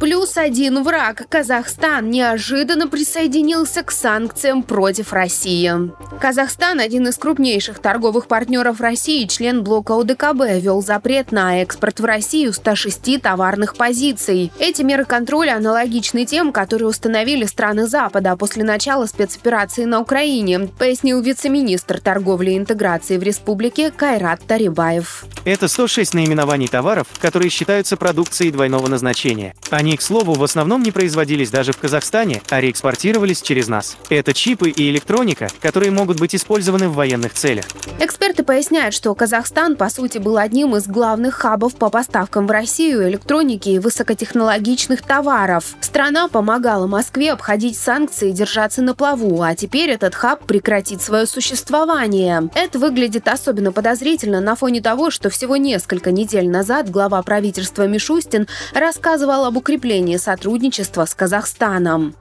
Плюс один враг. Казахстан неожиданно присоединился к санкциям против России. Казахстан, один из крупнейших торговых партнеров России, член блока ОДКБ, ввел запрет на экспорт в Россию 106 товарных позиций. Эти меры контроля аналогичны тем, которые установили страны Запада после начала спецоперации на Украине, пояснил вице-министр торговли и интеграции в республике Кайрат Тарибаев. Это 106 наименований товаров, которые считаются продукцией двойного назначения. Они, к слову, в основном не производились даже в Казахстане, а реэкспортировались через нас. Это чипы и электроника, которые могут быть использованы в военных целях. Эксперты поясняют, что Казахстан, по сути, был одним из главных хабов по поставкам в Россию электроники и высокотехнологичных товаров. Страна помогала Москве обходить санкции и держаться на плаву, а теперь этот хаб прекратит свое существование. Это выглядит особенно подозрительно на фоне того, что всего несколько недель назад глава правительства Мишустин рассказывал об укреплении сотрудничества с Казахстаном.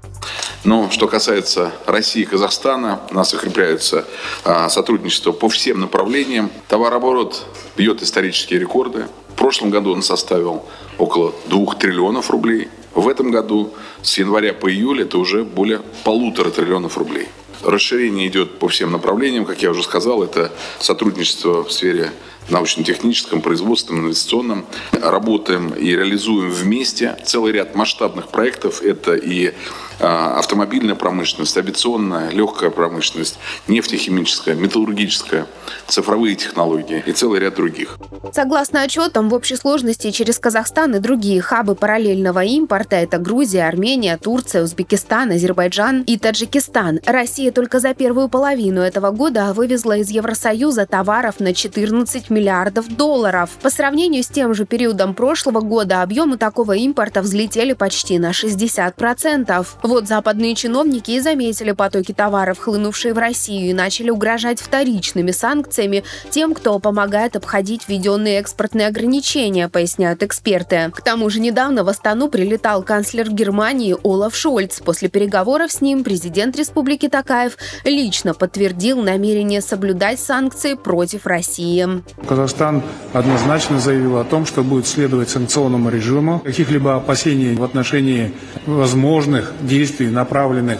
Но что касается России и Казахстана, у нас укрепляются а, сотрудничество по всем направлениям. Товарооборот бьет исторические рекорды. В прошлом году он составил около 2 триллионов рублей. В этом году с января по июль это уже более полутора триллионов рублей. Расширение идет по всем направлениям, как я уже сказал, это сотрудничество в сфере научно-техническом, производственном, инвестиционном. Работаем и реализуем вместе целый ряд масштабных проектов. Это и а, автомобильная промышленность, авиационная, легкая промышленность, нефтехимическая, металлургическая, цифровые технологии и целый ряд других. Согласно отчетам, в общей сложности через Казахстан и другие хабы параллельного импорта – это Грузия, Армения, Турция, Узбекистан, Азербайджан и Таджикистан. Россия только за первую половину этого года вывезла из Евросоюза товаров на 14 миллиардов долларов. По сравнению с тем же периодом прошлого года объемы такого импорта взлетели почти на 60%. Вот западные чиновники и заметили потоки товаров, хлынувшие в Россию, и начали угрожать вторичными санкциями тем, кто помогает обходить введенные экспортные ограничения, поясняют эксперты. К тому же недавно в Астану прилетал канцлер Германии Олаф Шольц. После переговоров с ним президент Республики Такаев лично подтвердил намерение соблюдать санкции против России. Казахстан однозначно заявил о том, что будет следовать санкционному режиму. Каких-либо опасений в отношении возможных действий, направленных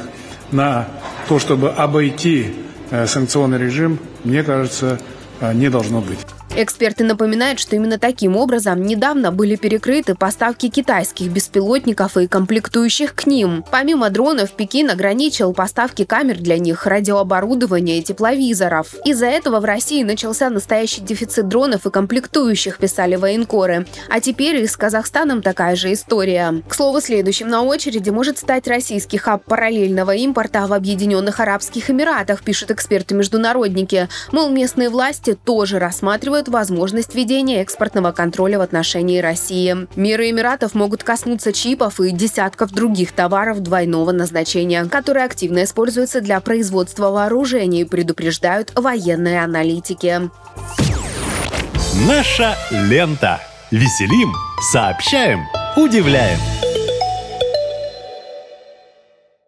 на то, чтобы обойти э, санкционный режим, мне кажется, э, не должно быть. Эксперты напоминают, что именно таким образом недавно были перекрыты поставки китайских беспилотников и комплектующих к ним. Помимо дронов, Пекин ограничил поставки камер для них, радиооборудования и тепловизоров. Из-за этого в России начался настоящий дефицит дронов и комплектующих, писали военкоры. А теперь и с Казахстаном такая же история. К слову, следующим на очереди может стать российский хаб параллельного импорта в Объединенных Арабских Эмиратах, пишут эксперты-международники. Мол, местные власти тоже рассматривают возможность введения экспортного контроля в отношении России. Меры Эмиратов могут коснуться чипов и десятков других товаров двойного назначения, которые активно используются для производства вооружений, предупреждают военные аналитики. Наша лента. Веселим, сообщаем, удивляем.